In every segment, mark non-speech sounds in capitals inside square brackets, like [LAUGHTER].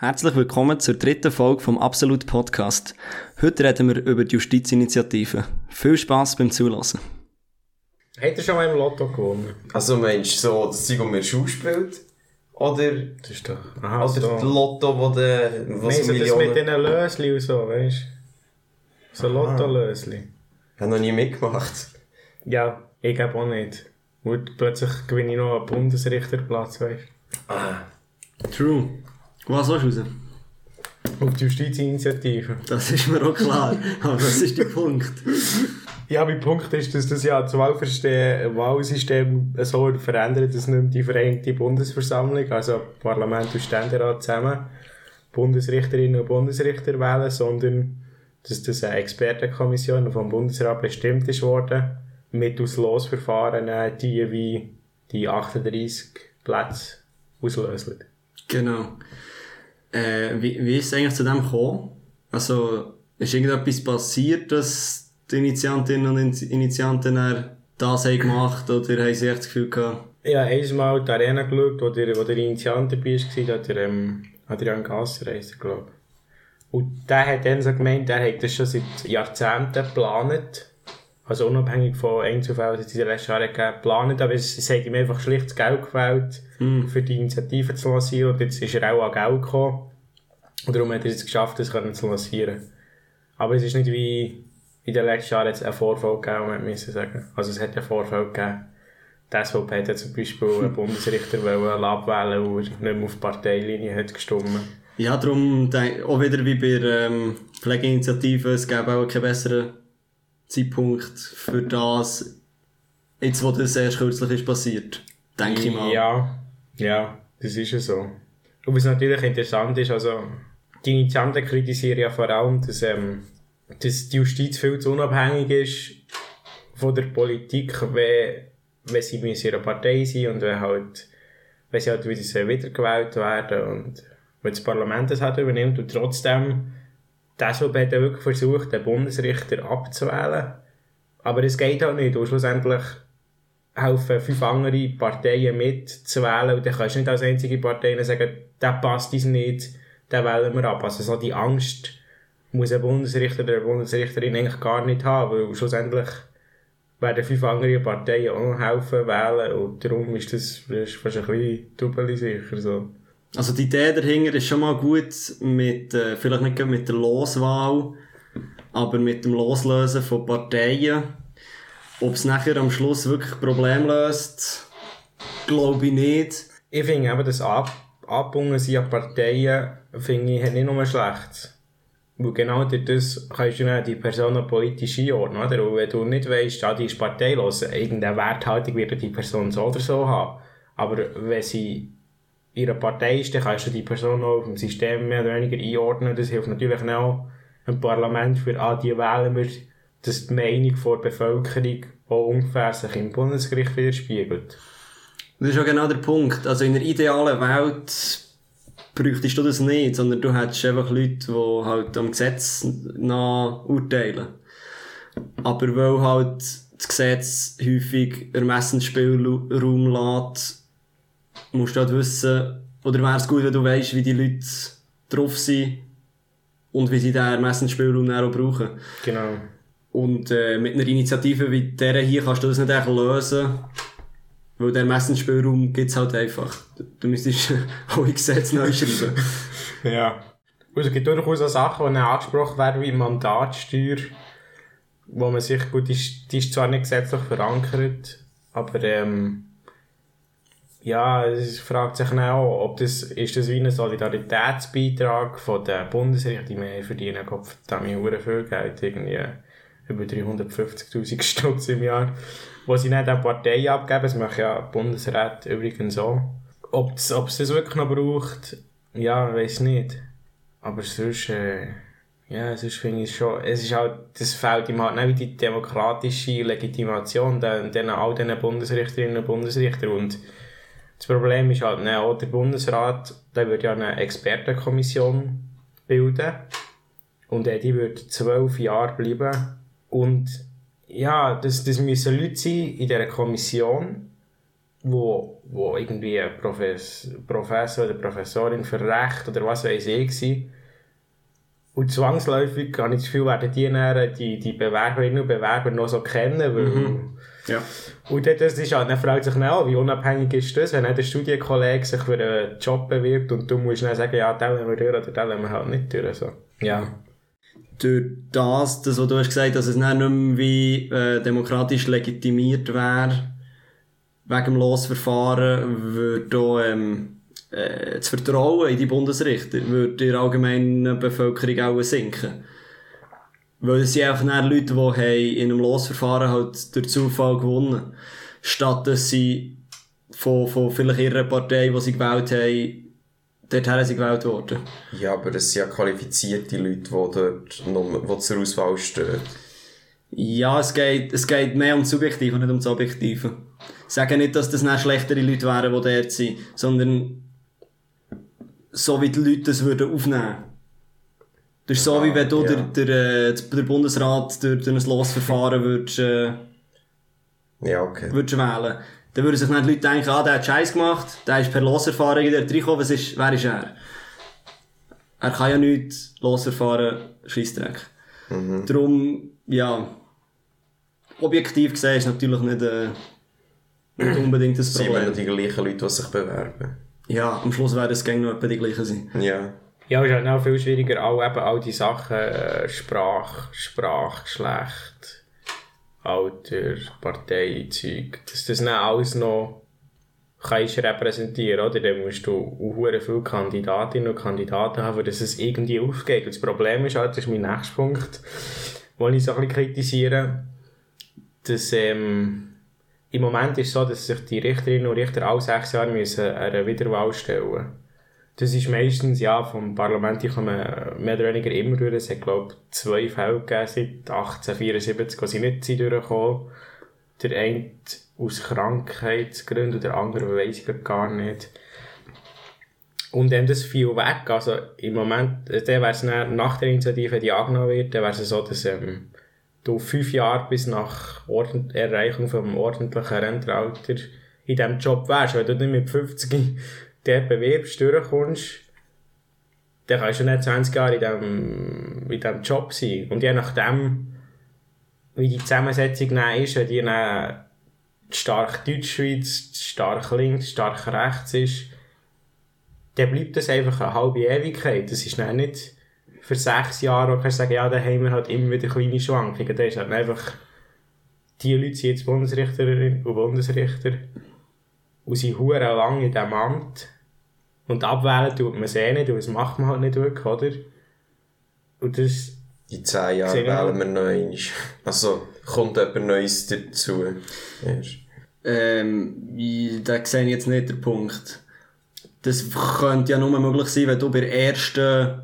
Herzlich willkommen zur dritten Folge vom Absolut Podcast. Heute reden wir über die Justizinitiative. Viel Spaß beim Zulassen. Hat er schon mal im Lotto gewonnen? Also meinst du so, das Zeug, das mir Schuh spielt? Oder, Das ist doch... Aha, oder so. das Lotto, wo der, Nein, was so das Millionen... mit diesen Lösli und so, weißt du? So Lotto-Lösli. Ich habe noch nie mitgemacht. Ja, ich glaube auch nicht. Und plötzlich gewinne ich noch einen Bundesrichterplatz, weißt Ah, True. Was willst du raus? Auf die Justizinitiative. Das ist mir auch klar. Aber das ist der Punkt. Ja, mein Punkt ist, dass das ja das Wahlsystem so verändert, dass nicht mehr die Vereinte Bundesversammlung, also Parlament und Ständerat zusammen, Bundesrichterinnen und Bundesrichter wählen, sondern dass das eine Expertenkommission die vom Bundesrat bestimmt ist worden, mit aus Losverfahren äh, die wie die 38 Plätze auslösen. Genau. Äh, wie, wie ist es eigentlich zu dem gekommen? Also, ist irgendetwas passiert, dass die Initiantinnen und In- Initianten das haben gemacht oder haben sie echt das Gefühl gehabt, Ja, einmal die Arena geschaut, wo der, wo der Initiant dabei war, hat der, ähm, Adrian Gasser heisst glaube. Und der hat dann so gemeint, er hat das schon seit Jahrzehnten geplant. Also unabhängig von Einzelfällen, die es in den letzten Jahren geplant, aber es, hat ihm einfach schlicht Geld gefällt, für die Initiative zu lancieren. Und jetzt ist er auch an Geld gekommen. Und darum hat er es geschafft, das können zu lancieren. Aber es ist nicht wie in den letzten Jahren jetzt einen Vorfall gegeben, man müssen sagen. Also es hat einen Vorfall gegeben. Die SVP hat ja zum Beispiel [LAUGHS] einen Bundesrichter wollen abwählen und nicht mehr auf die Parteilinie hat gestimmt. Ja, darum auch wieder wie bei der ähm, Pflegeinitiative, es gäbe auch keinen besseren Zeitpunkt für das, jetzt wo das erst kürzlich ist passiert. Denke ich mal. Ja, ja, das ist ja so. Und was natürlich interessant ist, also die Initianten kritisieren ja vor allem, dass, ähm, dass die Justiz viel zu unabhängig ist von der Politik, wenn, wenn sie in ihrer Partei sind und wenn halt, wenn sie halt wieder wiedergewählt werden und wenn das Parlament das halt übernimmt und trotzdem SVP hat ja wirklich versucht, den Bundesrichter abzuwählen. Aber es geht halt nicht. Und schlussendlich helfen fünf andere Parteien mitzuwählen und dann kannst du nicht als einzige Partei sagen, der passt uns nicht, den wählen wir ab. Also so die Angst muss ein Bundesrichter oder eine Bundesrichterin eigentlich gar nicht haben, weil schlussendlich werden fünf andere Parteien auch noch helfen wählen und darum ist das, fast ein bisschen doppelt sicher so. Also die Idee dahinter ist schon mal gut mit, äh, vielleicht nicht mit der Loswahl, aber mit dem Loslösen von Parteien. Ob es nachher am Schluss wirklich Problem löst, glaube ich nicht. Ich finde eben, das Ab Abbunden an Parteien, finde ich, hat nicht nur schlecht. Weil genau durch das kannst du dann die Person politisch einordnen, oder? Und wenn du nicht weißt, ah, die ist parteilos, irgendeine Werthaltung wird die Person so oder so haben. Aber wenn sie ihre Partei ist, dann kannst du die Person auch auf dem System mehr oder weniger einordnen. Das hilft natürlich auch im Parlament für, ah, die wählen wir, dass die Meinung der Bevölkerung auch ungefähr sich im Bundesgericht widerspiegelt. Das ist auch genau der Punkt. Also in einer idealen Welt bräuchtest du das nicht, sondern du hättest einfach Leute, die halt am Gesetz nach urteilen. Aber weil halt das Gesetz häufig Ermessensspielraum lässt, musst du halt wissen, oder wäre es gut, wenn du weißt, wie die Leute drauf sind und wie sie diesen Ermessensspielraum auch brauchen. Genau. Und äh, mit einer Initiative wie dieser hier kannst du das nicht echt lösen. Weil der Ermessensspielraum gibt's halt einfach. Du, du müsstest [LAUGHS] alle Gesetze neu schreiben. [LAUGHS] Ja. Und es gibt durchaus auch Sachen, die angesprochen werden, wie Mandatsteuer, wo man sich, gut, die ist, die ist zwar nicht gesetzlich verankert, aber ähm, ja, es fragt sich dann auch, ob das, ist das wie ein Solidaritätsbeitrag von den Bundesrichtern, die mehr verdienen, Gott verdammt, hure viel Geld, irgendwie über 350'000 [LAUGHS] Stutz im Jahr, wo sie nicht an Partei abgeben, das machen ja Bundesrat übrigens auch. Ob es ob es das wirklich noch braucht, ja, weiß nicht. Aber sonst, äh, ja, sonst finde ich schon, es ist halt, das fehlt ihm halt nicht wie die demokratische Legitimation den, den all diesen Bundesrichterinnen und Bundesrichter und das Problem ist halt, ne, auch der Bundesrat, der würde ja eine Expertenkommission bilden und äh, die würde zwölf Jahre bleiben und ja, das, das müssen Leute sein in dieser Kommission, wo, wo irgendwie ein Profes Professor oder Professorin für Recht oder was weiß ich war. Und zwangsläufig habe ich das Gefühl, werden die, dann, die, die Bewerberinnen und Bewerber noch so kennen, weil... Ja. Und das ist halt, dann fragt sich dann auch, wie unabhängig ist das, wenn ein Studienkollege sich für einen Job bewirbt und du musst dann sagen, ja, den wollen wir durch oder den wollen wir halt nicht durch. So. Ja. Durch das, das, was du hast gesagt, dass es dann nicht mehr wie äh, demokratisch legitimiert wäre, wegen dem Losverfahren, würde auch, ähm, äh, das Vertrauen in die Bundesrichter würde in der allgemeinen Bevölkerung auch sinken. Weil es sind einfach dann Leute, die haben in einem Losverfahren halt durch Zufall gewonnen. Statt dass sie von, von vielleicht ihrer Partei, die sie gewählt haben, dorthin sind gewählt worden. Ja, aber es sind ja qualifizierte Leute, die dort noch, die zur Auswahl stehen. Ja, es geht, es geht mehr um das Subjektive und nicht um das Objektive. Ich sage nicht, dass das nicht schlechtere Leute wären, die dort sind, sondern so wie die Leute das würden aufnehmen. Das ist so, wie wenn du ja. der, der, äh, der Bundesrat durch, durch ein Losverfahren würdest, äh, Ja, okay. würdest wählen. Dann würden sich dann die Leute denken, ah, der hat Scheiß gemacht, der ist per Losverfahren in der reingekommen, was ist, wer ist er? Er kann ja nichts Losverfahren, Scheissdreck. Darum, ja, objektiv gesehen ist natürlich nicht, äh, nicht unbedingt das Es sind immer noch Problem. die gleichen Leute, die sich bewerben. Ja, am Schluss werden es gegen noch etwa die gleichen sein. Ja. Ja, es ist halt auch viel schwieriger, auch eben all die Sachen, äh, Sprach, Sprach, Geschlecht, Alter, Parteizeug, dass das dann alles noch kannst repräsentieren, oder? Dann musst du auch viele Kandidatinnen und Kandidaten haben, dass es irgendwie aufgeht. Und das Problem ist halt, das ist mein nächster Punkt, wo ich so ein bisschen kritisiere, dass, ähm, im Moment ist es so, dass sich die Richterinnen und Richter alle sechs Jahre müssen einer Wiederwahl stellen das ist meistens, ja, vom Parlament, die kommen mehr oder weniger immer durch. Es hat, glaube ich, zwei Fälle gegeben seit 1874, wo sie nicht sind durchgekommen. Der eine aus Krankheitsgründen und der andere weiss ich gar nicht. Und dann das fiel weg. Also im Moment, äh, dann wär's dann, nach der Initiative, die angenommen wird, dann wäre es so, dass ähm, du fünf Jahre bis nach Ordn Erreichung vom ordentlichen Rentenalter in diesem Job wärst. Wenn du nicht mit 50 [LAUGHS] dort bewirbst, durchkommst, dann kannst du nicht 20 Jahre in diesem, in diesem Job sein. Und je nachdem, wie die Zusammensetzung dann ist, wenn die dann stark Deutschschweiz, stark links, stark rechts ist, dann bleibt das einfach eine halbe Ewigkeit. Das ist nicht für sechs Jahre, wo du kannst sagen, ja, da haben wir halt immer wieder kleine Schwankungen. Da ist halt einfach, die Leute sind jetzt Bundesrichterinnen und Bundesrichter und sind hure lang in diesem Amt. Und abwählen tut man sie eh nicht, und das macht man halt nicht wirklich, oder? Und das, In zehn Jahren wählen wir noch einmal. Also, kommt jemand Neues dazu. Erst. Ähm, ich- da sehe ich jetzt nicht den Punkt. Das könnte ja nur möglich sein, wenn du bei der ersten,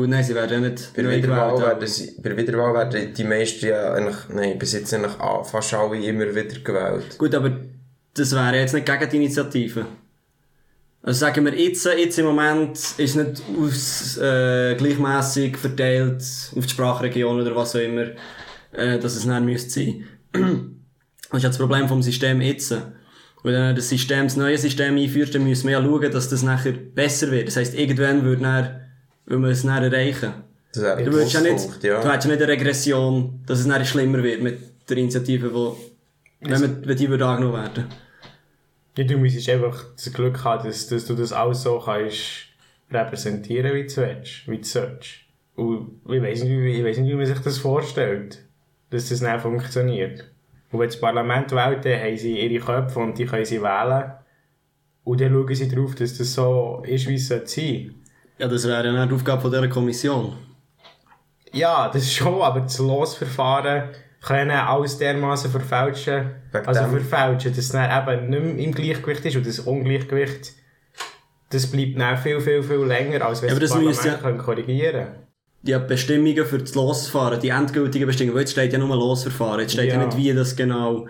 gut, nein, sie werden ja nicht Bei der Wiederwahl gewählt, werden, sie, bei der Wiederwahl werden die meisten ja eigentlich, nein, bis jetzt eigentlich fast alle immer wieder gewählt. Gut, aber das wäre jetzt nicht gegen die Initiative. Also sagen wir jetzt, jetzt im Moment ist nicht aus, äh, gleichmässig verteilt auf die Sprachregion oder was auch immer, äh, dass es nicht müsste sein. Das ist ja das Problem vom System jetzt. Wenn du das System, das neue System einführst, dann müssen wir ja schauen, dass das nachher besser wird. Das heisst, irgendwann würde dann, will man es dann erreichen. Das wäre Du würdest ja nicht, Pluspunkt, du ja. hättest ja nicht eine Regression, dass es nachher schlimmer wird mit der Initiative, wo, wenn, man, wenn die würde angenommen werden. ja, du musst einfach das Glück haben, dass, dass du das alles so kannst repräsentieren, wie du willst, wie du sollst. Und ich weiss nicht, wie, ich weiss nicht, wie man sich das vorstellt, dass das nicht funktioniert. Und wenn das Parlament wählt, dann haben sie ihre Köpfe und die können sie wählen. Und dann schauen sie darauf, dass das so ist, wie es sein sollte. Ja, das wäre ja die Aufgabe von dieser Kommission. Ja, das schon, aber das Losverfahren können alles dermaßen verfälschen, Wegen also dem- verfälschen, dass es dann eben nicht mehr im Gleichgewicht ist und das Ungleichgewicht, das bleibt dann viel, viel, viel länger, als wenn Ja, aber das das Parlament ja- können korrigieren Die Bestimmungen für das Losverfahren, die endgültigen Bestimmungen, weil jetzt steht ja nur Losverfahren, jetzt steht ja, Ja. nicht wie das genau,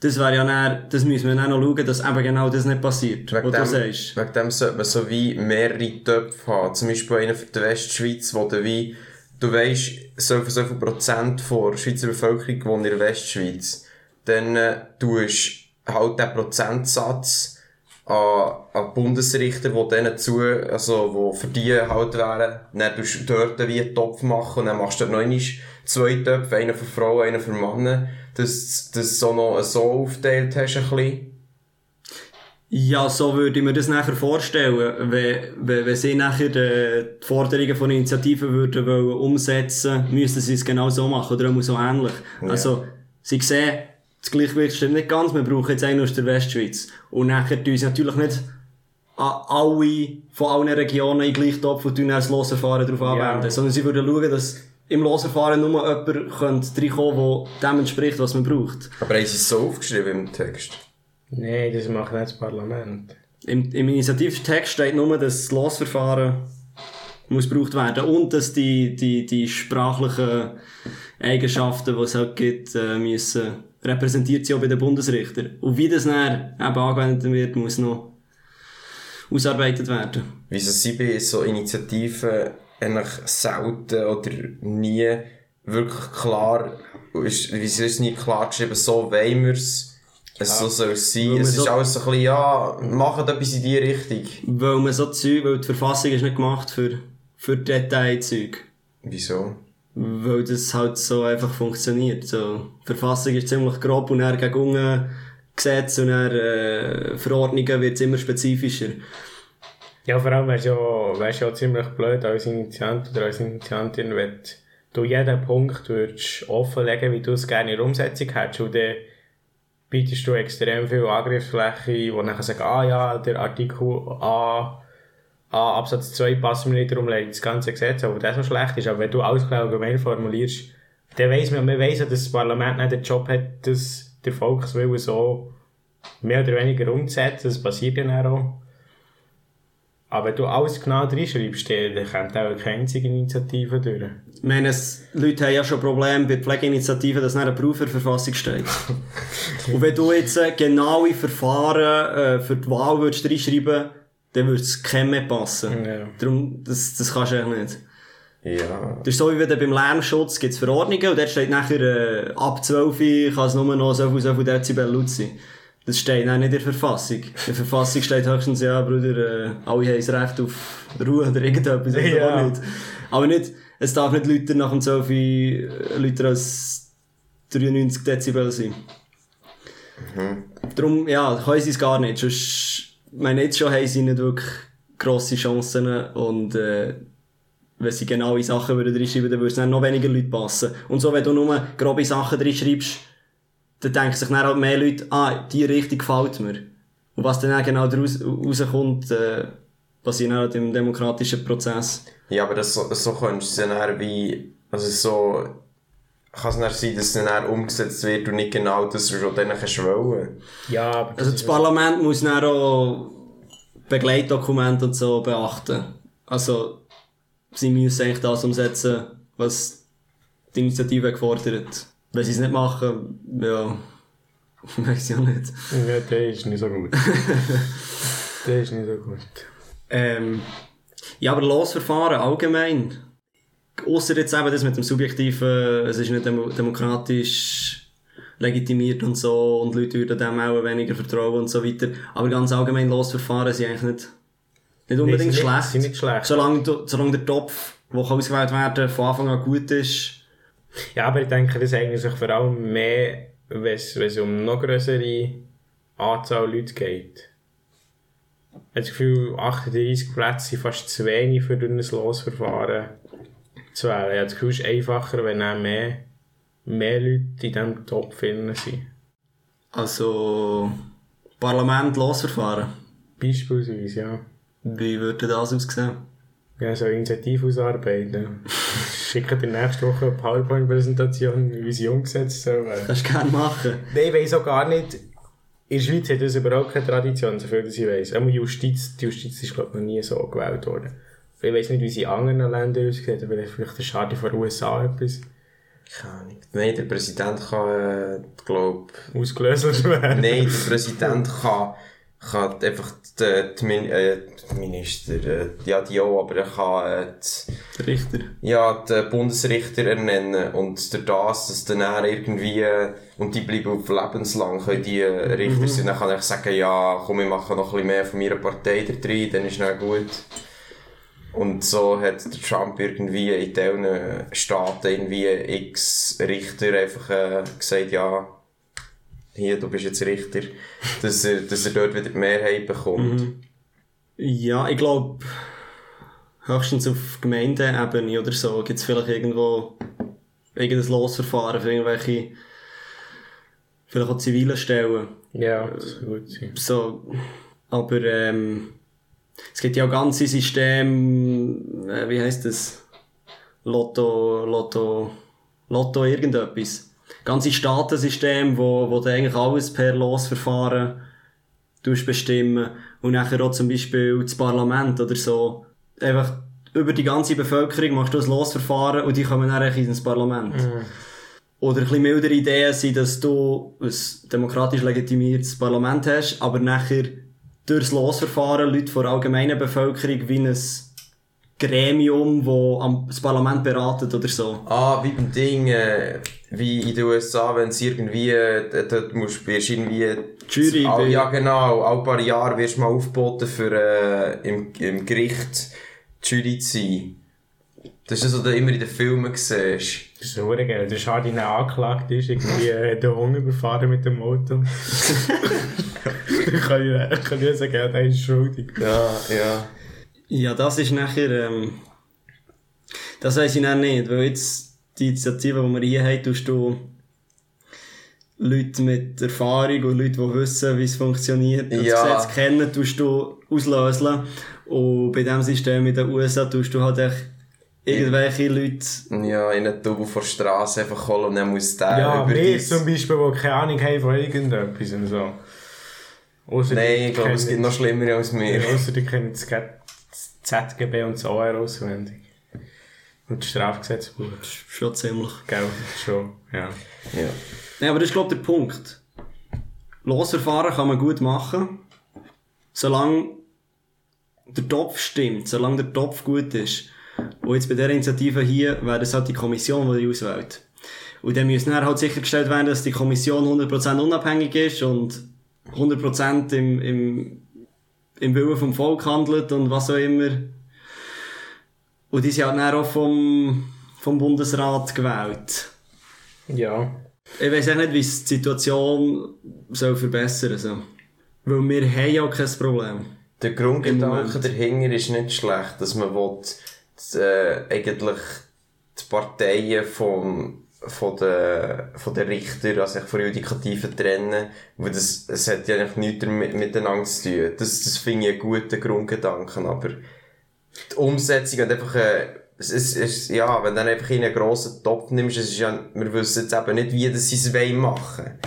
das wäre ja dann, das müssen wir dann auch schauen, dass eben genau das nicht passiert, Wegen was du dem, sagst. wegen dem sollte man so wie mehrere Töpfe haben. Zum Beispiel einen für die Westschweiz, wo du wie, du weisst, so viel, so viel Prozent der Schweizer Bevölkerung wohnt in der Westschweiz. Dann äh, tust halt der Prozentsatz an, an Bundesrichter, die denen zu, also, wo für die halt wären, dann tust du dort wie einen Topf machen und dann machst du dort noch zwei Töpfe, einen für Frauen, einen für Männer, dass, dass du so noch so aufteilt hast, ein bisschen. Ja, so würde ich mir das nachher vorstellen, wenn, wenn, wenn sie nachher die, die Forderungen von Initiativen würden wollen umsetzen, müssten sie es genau so machen, oder auch so ähnlich. Ja. Also, sie sehen, das Gleichgewicht stimmt nicht ganz, wir brauchen jetzt einen aus der Westschweiz. Und nachher tun sie natürlich nicht alle, von allen Regionen in gleichen Topf und tun dann das Losverfahren darauf anwenden, sondern sie würden schauen, dass im Losverfahren nur jemand könnte reinkommen, der dem entspricht, was man braucht. Aber haben sie es so aufgeschrieben im Text? Nein, das macht nicht das Parlament. Im, im Initiativtext steht nur, dass das Losverfahren muss gebraucht werden und dass die, die, die sprachlichen Eigenschaften, die es halt gibt, äh, müssen repräsentiert sein auch bei den Bundesrichtern. Und wie das dann eben angewendet wird, muss noch ausarbeitet werden. Wieso sind bei so Initiativen eigentlich selten oder nie wirklich klar, ist, wieso ist es nie klar geschrieben, so wollen wir es, es so soll es sein. Es man ist so- alles so ein bisschen, ja, macht etwas in die Richtung. Weil man so Zeug, weil die Verfassung ist nicht gemacht für, für Detailzeug. Wieso? Weil das halt so einfach funktioniert. So, die Verfassung ist ziemlich grob und dann gegen unten Gesetze und dann äh, Verordnungen wird es immer spezifischer. Ja, vor allem wär's ja, wär's ja ziemlich blöd als Initiant oder als Initiantin, wenn du jeden Punkt würdest offenlegen, wie du es gerne in der Umsetzung hättest. Und dann bietest du extrem viel Angriffsfläche, wo nachher sagen, ah ja, der Artikel A, A Absatz 2 passt mir nicht, darum das ganze Gesetz, aber das so schlecht ist. Aber wenn du alles klar allgemein formulierst, dann weiss man, man weiss ja, dass das Parlament nicht den Job hat, das der Volkswille so mehr oder weniger umzusetzen. Das passiert ja dann auch. Aber wenn du alles genau reinschreibst, dann kommt auch keine einzige Initiative durch. Ich meine, es, Leute haben ja schon Probleme bei der Pflegeinitiative, dass nicht ein Beruf in der Verfassung steht. [LAUGHS] und wenn du jetzt äh, genaue Verfahren äh, für die Wahl würdest reinschreiben, dann würde es keinem mehr passen. Ja. Darum, das, das kannst du eigentlich nicht. Ja. Das ist so, wie wenn beim Lärmschutz gibt's Verordnungen und dort steht nachher, äh, ab 12 kann es nur noch so viel, so viel Dezibel laut sein. Das steht auch nicht in der Verfassung. In der Verfassung steht höchstens, ja, Bruder, äh, alle haben das Recht auf Ruhe oder irgendetwas. oder Ja. auch nicht. Aber nicht, es darf nicht lauter nach dem 12 äh, lauter als 93 Dezibel sein. Darum, ja, können sie es gar nicht. Sonst, meine, jetzt schon haben sie nicht wirklich grosse Chancen und, äh, wenn sie genaue Sachen würden reinschreiben, dann würde es noch weniger Leute passen. Und so, wenn du nur grobe Sachen reinschreibst, dann denken sich dann halt mehr Leute, ah, die Richtung gefällt mir. Und was dann auch genau daraus rauskommt, äh, passiert dann halt im demokratischen Prozess. Ja, aber das, so, so könntest du dann wie, also so, kann es dann sein, dass es dann umgesetzt wird und nicht genau das, was du dann kannst wollen. Ja, aber Also das Parlament muss dann auch Begleitdokumente und so beachten. Also, sie müssen eigentlich das umsetzen, was die Initiative gefordert. Wenn sie es nicht machen, ja, [LAUGHS] weiß ich auch nicht. ja, der ist nicht so gut. [LAUGHS] der ist nicht so gut. Ähm, ja, aber Losverfahren allgemein. Ausser jetzt eben das mit dem Subjektiven, es ist nicht demo demokratisch legitimiert und so und Leute würden dem auch weniger vertrauen und so weiter. Aber ganz allgemein Losverfahren sind eigentlich nicht, nicht unbedingt Nee, schlecht. Sie nicht schlecht. Solange, solange der Topf, der ausgewählt werden von Anfang an gut ist. Ja, aber ich denke, das eignet sich vor allem mehr, wenn es wenn es um noch größere Anzahl Leute geht. Ich habe das Gefühl, 38 Plätze sind fast zu wenig für ein Losverfahren zu wählen. Ich habe das Gefühl, es ist einfacher, wenn auch mehr, mehr Leute in diesem Topf sind. Also, Parlament Losverfahren. Beispielsweise, ja. Wie würde das aussehen? Ja, so Initiative ausarbeiten. [LAUGHS] Schicken dir nächste Woche eine PowerPoint-Präsentation, wie sie umgesetzt soll. Kannst du gerne machen. Nein, ich weiss auch gar nicht. In der Schweiz hat das überhaupt keine Tradition, so viel dass ich weiss. Auch Justiz, die Justiz ist, glaube ich, noch nie so gewählt worden. Ich weiss nicht, wie sie in anderen Ländern aussieht, aber vielleicht der Schade von den USA etwas Keine Ahnung. Nein, der Präsident kann, äh, glaub, ausgelöst werden. nein, der Präsident kann, kann einfach die, die, Min äh, die Minister, äh, ja, die auch, aber er kann, äh, die, Richter. ja, die Bundesrichter ernennen und durch das, dass dann er irgendwie, äh, und die bleiben auf lebenslang, können die äh, Richter sein, dann kann ich sagen, ja, komm, ich mache noch ein bisschen mehr von meiner Partei da drin, dann ist dann gut. Und so hat der Trump irgendwie in diesen Staaten irgendwie x Richter einfach äh, gesagt, ja, hier, du bist jetzt Richter, dass er, dass er dort wieder die Mehrheit bekommt. Ja, ich glaube, höchstens auf Gemeindeebene oder so gibt es vielleicht irgendwo irgendein Losverfahren für irgendwelche, vielleicht auch zivile Stellen. Ja, das gut sein. So, aber ähm, es gibt ja auch ganze Systeme, äh, wie heißt das? Lotto, Lotto, Lotto irgendetwas. Ganze Staatensystem, wo, wo du eigentlich alles per Losverfahren bestimmen und nachher auch zum Beispiel das Parlament oder so. Einfach über die ganze Bevölkerung machst du ein Losverfahren und die kommen dann ins Parlament. Oder ein bisschen mildere Ideen sind, dass du ein demokratisch legitimiertes Parlament hast, aber nachher durchs Losverfahren Leute von der allgemeinen Bevölkerung wie ein Gremium, das am- das Parlament beratet oder so. Ah, wie beim Ding, äh, wie in den USA, wenn es irgendwie, äh, dort musst, wirst du irgendwie... Jury All, bei- ja, genau. Alle paar Jahre wirst du mal aufgeboten für, äh, im, im Gericht Jury zu sein. Das ist das, was du immer in den Filmen siehst. Das ist verdammt geil. Der Schadi nicht angeklagt ist, irgendwie äh, den Hund überfahren mit dem Auto. Dann kann ich, kann ich sagen, ja, der ist schuldig. Ja, ja. Ja, das ist nachher, ähm, das weiss ich dann nicht, weil jetzt die Initiative, die wir hier haben, tust du Leute mit Erfahrung und Leute, die wissen, wie es funktioniert, und Ja. das Gesetz kennen, tust du auslösen. Und bei diesem System in den USA tust du halt echt irgendwelche Leute, Ja, in einen Double vor der Straße einfach holen und dann muss der Ja, über wir zum Beispiel, die keine Ahnung haben von irgendetwas und so. Ausser Nein, die ich glaube, es gibt noch schlimmere als mir. Ja, Ausser die kennen das ZGB und das OR auswendig. Und das Strafgesetzbuch. schon ziemlich. Gell, schon, ja. Ja. Ja, aber das ist, glaube ich, der Punkt. Losverfahren kann man gut machen, solange der Topf stimmt, solange der Topf gut ist. Und jetzt bei dieser Initiative hier wäre das halt die Kommission, die die auswählt. Und dann müssen dann halt sichergestellt werden, dass die Kommission 100% unabhängig ist und 100% im, im, im Willen vom Volk handelt und was auch immer. Und die sind halt dann auch vom, vom Bundesrat gewählt. Ja. Ich weiß auch nicht, wie es die Situation soll verbessern soll. Weil wir haben ja kein Problem. Der Grundgedanke dahinter ist nicht schlecht, dass man will, die, äh, eigentlich die Parteien vom, von den, von den Richtern, also von Judikativen trennen, weil das, es hat ja eigentlich nichts damit, miteinander zu tun. Das, das finde ich einen guten Grundgedanken, aber die Umsetzung und einfach, äh, es es ist, ja, wenn du dann einfach in einen grossen Topf nimmst, es ist ja, wir wissen jetzt eben nicht, wie das sie es machen.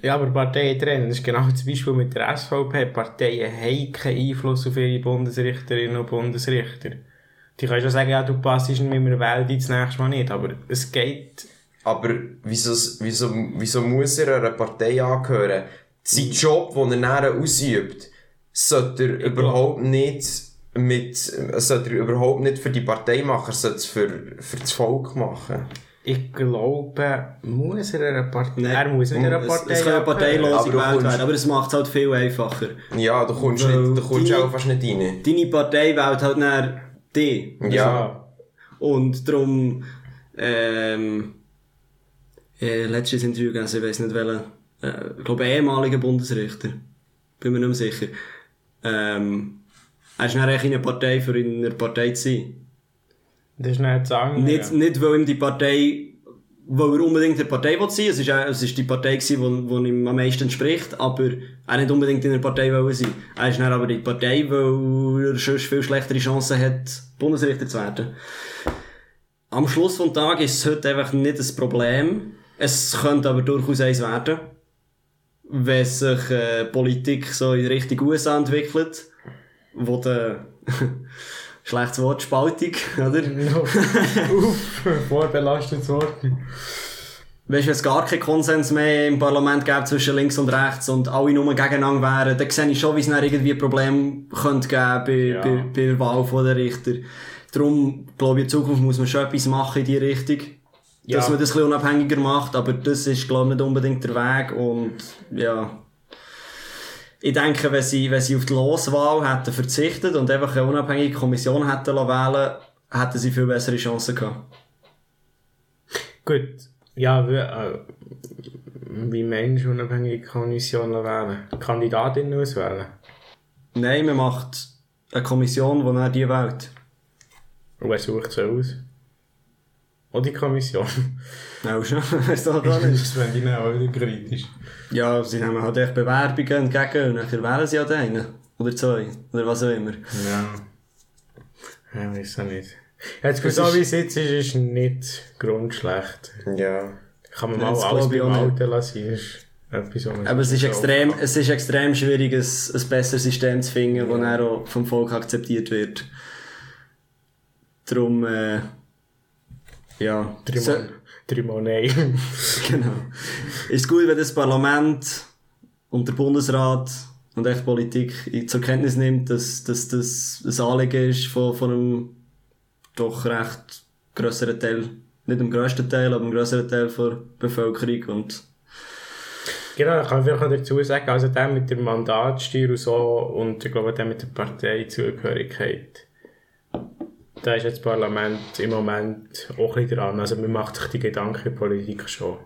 Ja, aber Parteien trennen. Das ist genau das Beispiel mit der SVP. Parteien haben keinen Einfluss auf ihre Bundesrichterinnen und Bundesrichter. Die können schon sagen, ja, du passst nicht mit mir wählen, dich das nächste Mal nicht. Aber es geht, Aber wieso, wieso, wieso muss er einer Partei angehören? Sein Job, den er nachher ausübt, sollte er überhaupt nicht mit, sollte er überhaupt nicht für die Partei machen, sollte es für, für das Volk machen. ich glaube, muss er einer Partei, Nein. er muss nicht einer Es, Partei es kann ja angehören. parteilos Aber du gewählt kommst- werden, aber es macht es halt viel einfacher. Ja, du kommst, nicht, du kommst die- auch fast nicht rein. Deine Partei wählt halt dann die. Ja. Und darum, ähm, äh, letztes Interview gelesen, ich weiss nicht welcher, äh, ich glaube ehemaliger Bundesrichter. Bin mir nicht mehr sicher. Ähm, er ist eigentlich in einer Partei, für in einer Partei zu sein. Das ist nicht sagen. Nicht, nicht weil ihm die Partei, weil er unbedingt in der Partei will sein es ist, es ist die Partei gewesen, die, die ihm am meisten entspricht, aber er nicht unbedingt in der Partei wollen sein. Er ist dann aber in die Partei, weil er sonst viel schlechtere Chancen hat, Bundesrichter zu werden. Am Schluss vom Tag ist es heute einfach nicht das Problem. Es könnte aber durchaus eins werden. Wenn sich äh, Politik so in Richtung USA entwickelt, wo der [LAUGHS] schlechtes Wort Spaltung, [LAUGHS] oder? Uff, vorbelastetes Wort. Weißt du, wenn es gar keinen Konsens mehr im Parlament gäbe zwischen links und rechts und alle nur gegeneinander wären, dann sehe ich schon, wie es dann irgendwie Probleme könnte geben bei, Ja. bei, bei der Wahl der Richter. Darum, glaube ich, in Zukunft muss man schon etwas machen in die Richtung. Ja. Dass man das ein bisschen unabhängiger macht, aber das ist, glaube ich, nicht unbedingt der Weg und, ja. Ich denke, wenn sie, wenn sie auf die Loswahl hätten verzichtet und einfach eine unabhängige Kommission hätten lassen wählen, hätten sie viel bessere Chancen gehabt. Gut. Ja, wie, äh, wie meinst du unabhängige Kommissionen wählen? Kandidatinnen auswählen? Nein, man macht eine Kommission, die dann die wählt. Und wer sucht sie aus? Oder die Kommission? Auch schon, [LAUGHS] weißt du gar nicht. Das fände ich auch wieder kritisch. Ja, sie nehmen halt echt Bewerbungen entgegen und dann wählen sie halt einen. Oder zwei. Oder was auch immer. Ja. Ja, weiß auch nicht. Jetzt, so wie es jetzt ist, ist nicht grundschlecht. Ja. Kann man mal das alles ich beim auch. Alten lassen. Aber es ist extrem, es ist extrem schwierig, ein, ein besseres System zu finden, das dann auch vom Volk akzeptiert wird. Darum, äh, ja. So, Dreimal, dreimal nein. [LAUGHS] genau. Ist gut, wenn das Parlament und der Bundesrat und echt Politik zur Kenntnis nimmt, dass, dass das ein Anliegen ist von, von einem doch recht grösseren Teil, nicht dem grössten Teil, aber dem grösseren Teil der Bevölkerung und genau, ich kann vielleicht noch dazu sagen, also der mit der Mandatsteuer und so und ich glaube der mit der Parteizugehörigkeit, da ist jetzt das Parlament im Moment auch ein bisschen dran. Also man macht sich die Gedankenpolitik schon.